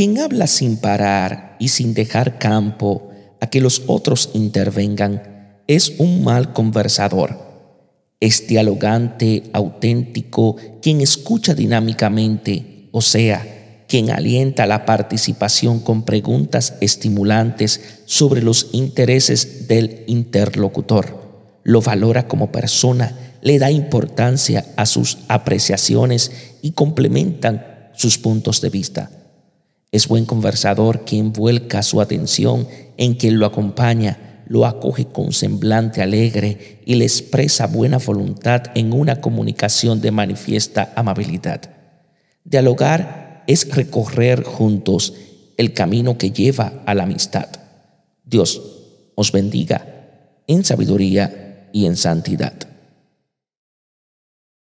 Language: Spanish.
Quien habla sin parar y sin dejar campo a que los otros intervengan es un mal conversador. Es dialogante, auténtico, quien escucha dinámicamente, o sea, quien alienta la participación con preguntas estimulantes sobre los intereses del interlocutor. Lo valora como persona, le da importancia a sus apreciaciones y complementan sus puntos de vista. Es buen conversador quien vuelca su atención en quien lo acompaña, lo acoge con semblante alegre y le expresa buena voluntad en una comunicación de manifiesta amabilidad. Dialogar es recorrer juntos el camino que lleva a la amistad. Dios os bendiga en sabiduría y en santidad.